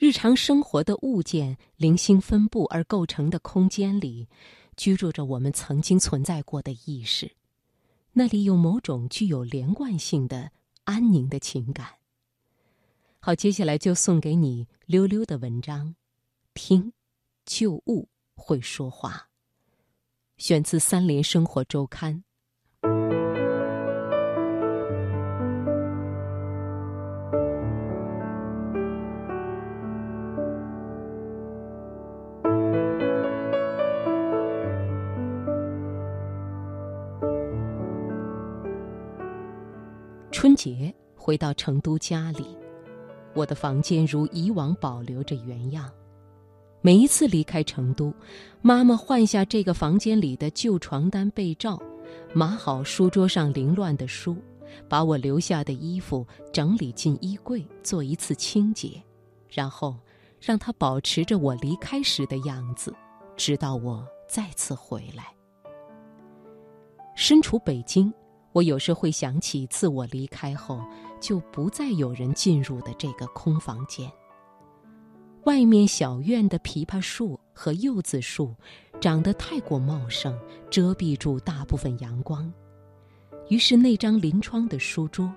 日常生活的物件零星分布而构成的空间里，居住着我们曾经存在过的意识。那里有某种具有连贯性的安宁的情感。好，接下来就送给你溜溜的文章，听，旧物会说话。选自《三联生活周刊》。回到成都家里，我的房间如以往保留着原样。每一次离开成都，妈妈换下这个房间里的旧床单被罩，码好书桌上凌乱的书，把我留下的衣服整理进衣柜，做一次清洁，然后让它保持着我离开时的样子，直到我再次回来。身处北京。我有时会想起自我离开后就不再有人进入的这个空房间。外面小院的枇杷树和柚子树长得太过茂盛，遮蔽住大部分阳光。于是那张临窗的书桌，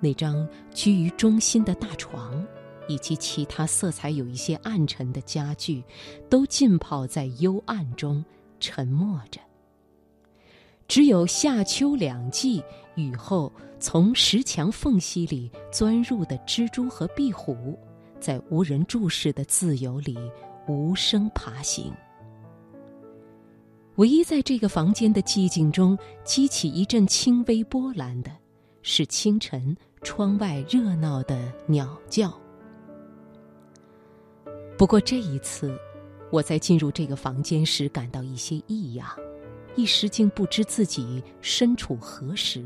那张居于中心的大床，以及其他色彩有一些暗沉的家具，都浸泡在幽暗中，沉默着。只有夏秋两季雨后从石墙缝隙里钻入的蜘蛛和壁虎，在无人注视的自由里无声爬行。唯一在这个房间的寂静中激起一阵轻微波澜的，是清晨窗外热闹的鸟叫。不过这一次，我在进入这个房间时感到一些异样。一时竟不知自己身处何时。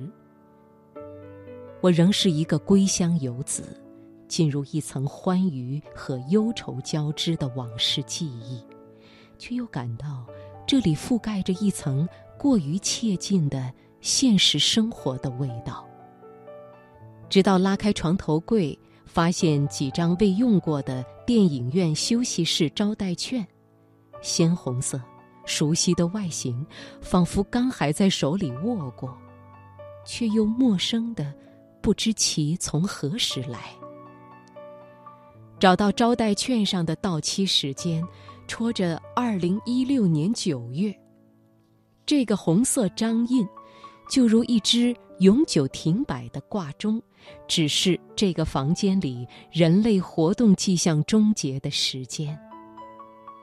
我仍是一个归乡游子，进入一层欢愉和忧愁交织的往事记忆，却又感到这里覆盖着一层过于切近的现实生活的味道。直到拉开床头柜，发现几张未用过的电影院休息室招待券，鲜红色。熟悉的外形，仿佛刚还在手里握过，却又陌生的，不知其从何时来。找到招待券上的到期时间，戳着二零一六年九月。这个红色章印，就如一只永久停摆的挂钟，只是这个房间里人类活动迹象终结的时间。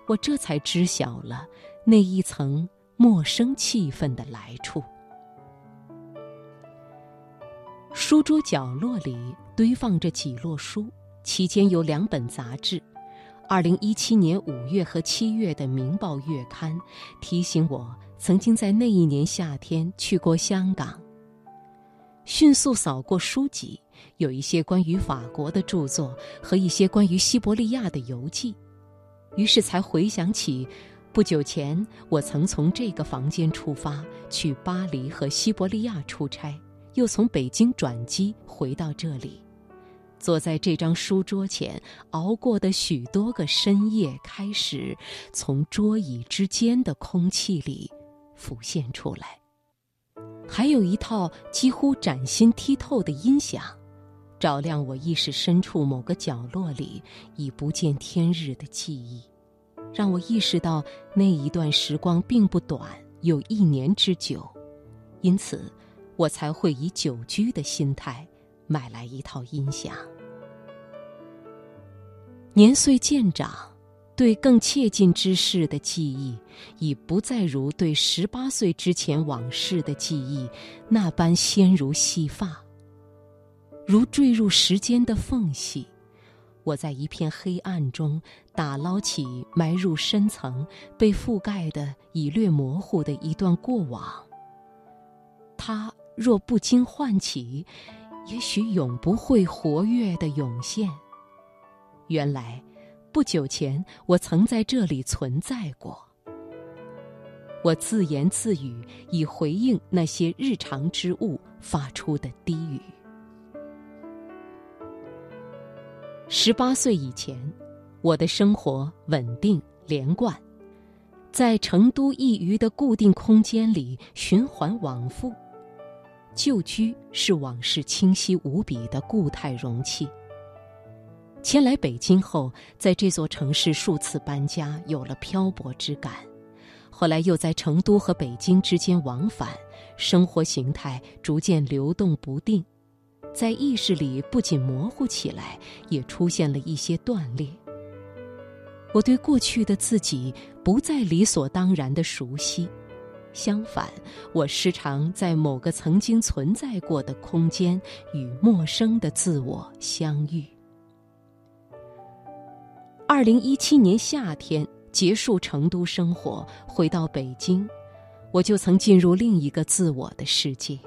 我这才知晓了。那一层陌生气氛的来处。书桌角落里堆放着几摞书，其间有两本杂志。二零一七年五月和七月的《明报月刊》提醒我，曾经在那一年夏天去过香港。迅速扫过书籍，有一些关于法国的著作和一些关于西伯利亚的游记，于是才回想起。不久前，我曾从这个房间出发，去巴黎和西伯利亚出差，又从北京转机回到这里，坐在这张书桌前，熬过的许多个深夜开始从桌椅之间的空气里浮现出来。还有一套几乎崭新剔透的音响，照亮我意识深处某个角落里已不见天日的记忆。让我意识到那一段时光并不短，有一年之久，因此，我才会以久居的心态买来一套音响。年岁渐长，对更切近之事的记忆，已不再如对十八岁之前往事的记忆那般纤如细发，如坠入时间的缝隙。我在一片黑暗中打捞起埋入深层、被覆盖的已略模糊的一段过往。它若不经唤起，也许永不会活跃的涌现。原来，不久前我曾在这里存在过。我自言自语，以回应那些日常之物发出的低语。十八岁以前，我的生活稳定连贯，在成都一隅的固定空间里循环往复。旧居是往事清晰无比的固态容器。迁来北京后，在这座城市数次搬家，有了漂泊之感。后来又在成都和北京之间往返，生活形态逐渐流动不定，在意识里不仅模糊起来，也出现了一些断裂。我对过去的自己不再理所当然的熟悉，相反，我时常在某个曾经存在过的空间与陌生的自我相遇。二零一七年夏天结束成都生活，回到北京，我就曾进入另一个自我的世界。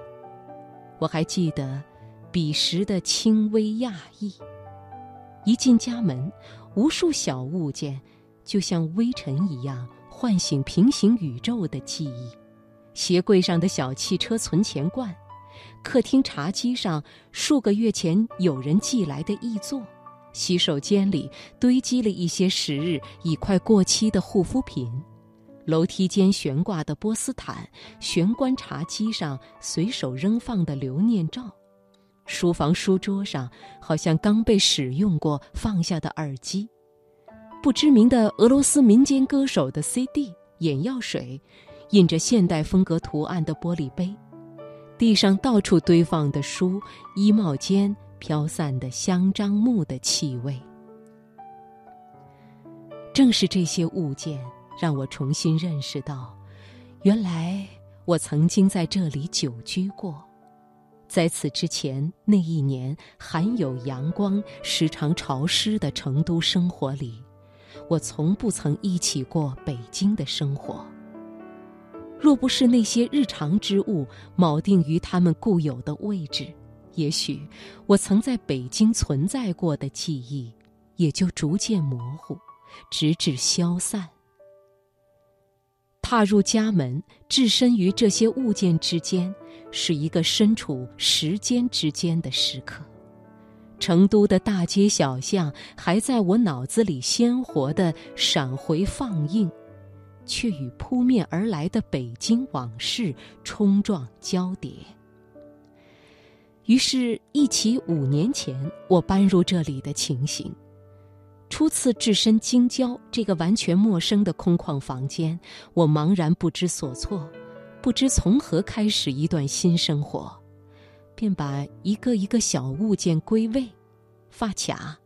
我还记得彼时的轻微讶异，一进家门。无数小物件，就像微尘一样，唤醒平行宇宙的记忆。鞋柜上的小汽车存钱罐，客厅茶几上数个月前有人寄来的译作，洗手间里堆积了一些时日已快过期的护肤品，楼梯间悬挂的波斯毯，玄关茶几上随手扔放的留念照。书房书桌上，好像刚被使用过放下的耳机，不知名的俄罗斯民间歌手的 CD、眼药水，印着现代风格图案的玻璃杯，地上到处堆放的书，衣帽间飘散的香樟木的气味。正是这些物件，让我重新认识到，原来我曾经在这里久居过。在此之前，那一年含有阳光、时常潮湿的成都生活里，我从不曾忆起过北京的生活。若不是那些日常之物铆定于他们固有的位置，也许我曾在北京存在过的记忆也就逐渐模糊，直至消散。踏入家门，置身于这些物件之间，是一个身处时间之间的时刻。成都的大街小巷还在我脑子里鲜活的闪回放映，却与扑面而来的北京往事冲撞交叠。于是，忆起五年前我搬入这里的情形。初次置身京郊这个完全陌生的空旷房间，我茫然不知所措，不知从何开始一段新生活，便把一个一个小物件归位：发卡、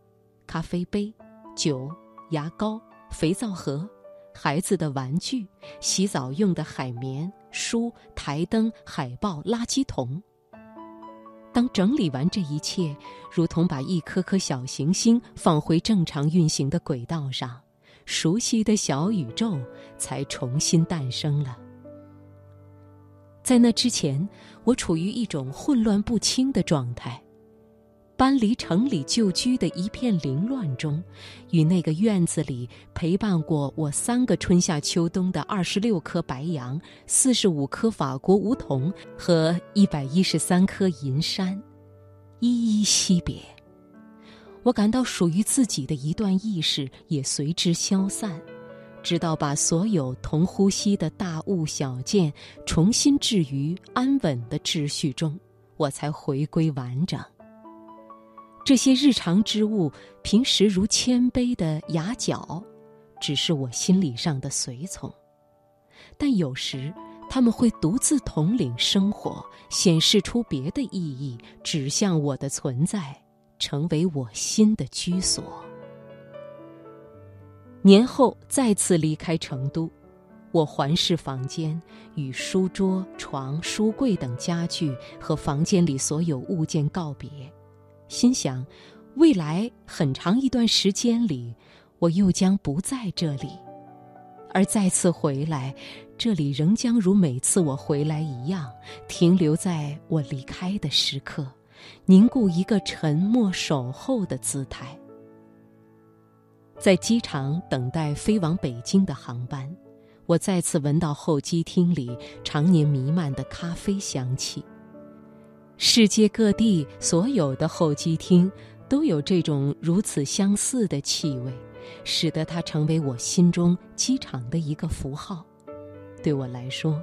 咖啡杯、酒、牙膏、肥皂盒、孩子的玩具、洗澡用的海绵、书、台灯、海报、垃圾桶。当整理完这一切，如同把一颗颗小行星放回正常运行的轨道上，熟悉的小宇宙才重新诞生了。在那之前，我处于一种混乱不清的状态。搬离城里旧居的一片凌乱中，与那个院子里陪伴过我三个春夏秋冬的二十六棵白杨、四十五棵法国梧桐和一百一十三棵银杉，依依惜别。我感到属于自己的一段意识也随之消散，直到把所有同呼吸的大物小件重新置于安稳的秩序中，我才回归完整。这些日常之物，平时如谦卑的牙角，只是我心理上的随从；但有时，他们会独自统领生活，显示出别的意义，指向我的存在，成为我新的居所。年后再次离开成都，我环视房间，与书桌、床、书柜等家具和房间里所有物件告别。心想，未来很长一段时间里，我又将不在这里，而再次回来，这里仍将如每次我回来一样，停留在我离开的时刻，凝固一个沉默守候的姿态。在机场等待飞往北京的航班，我再次闻到候机厅里常年弥漫的咖啡香气。世界各地所有的候机厅都有这种如此相似的气味，使得它成为我心中机场的一个符号。对我来说，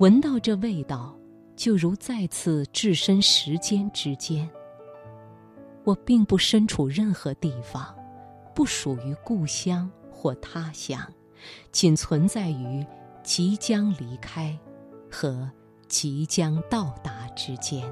闻到这味道，就如再次置身时间之间。我并不身处任何地方，不属于故乡或他乡，仅存在于即将离开和即将到达之间。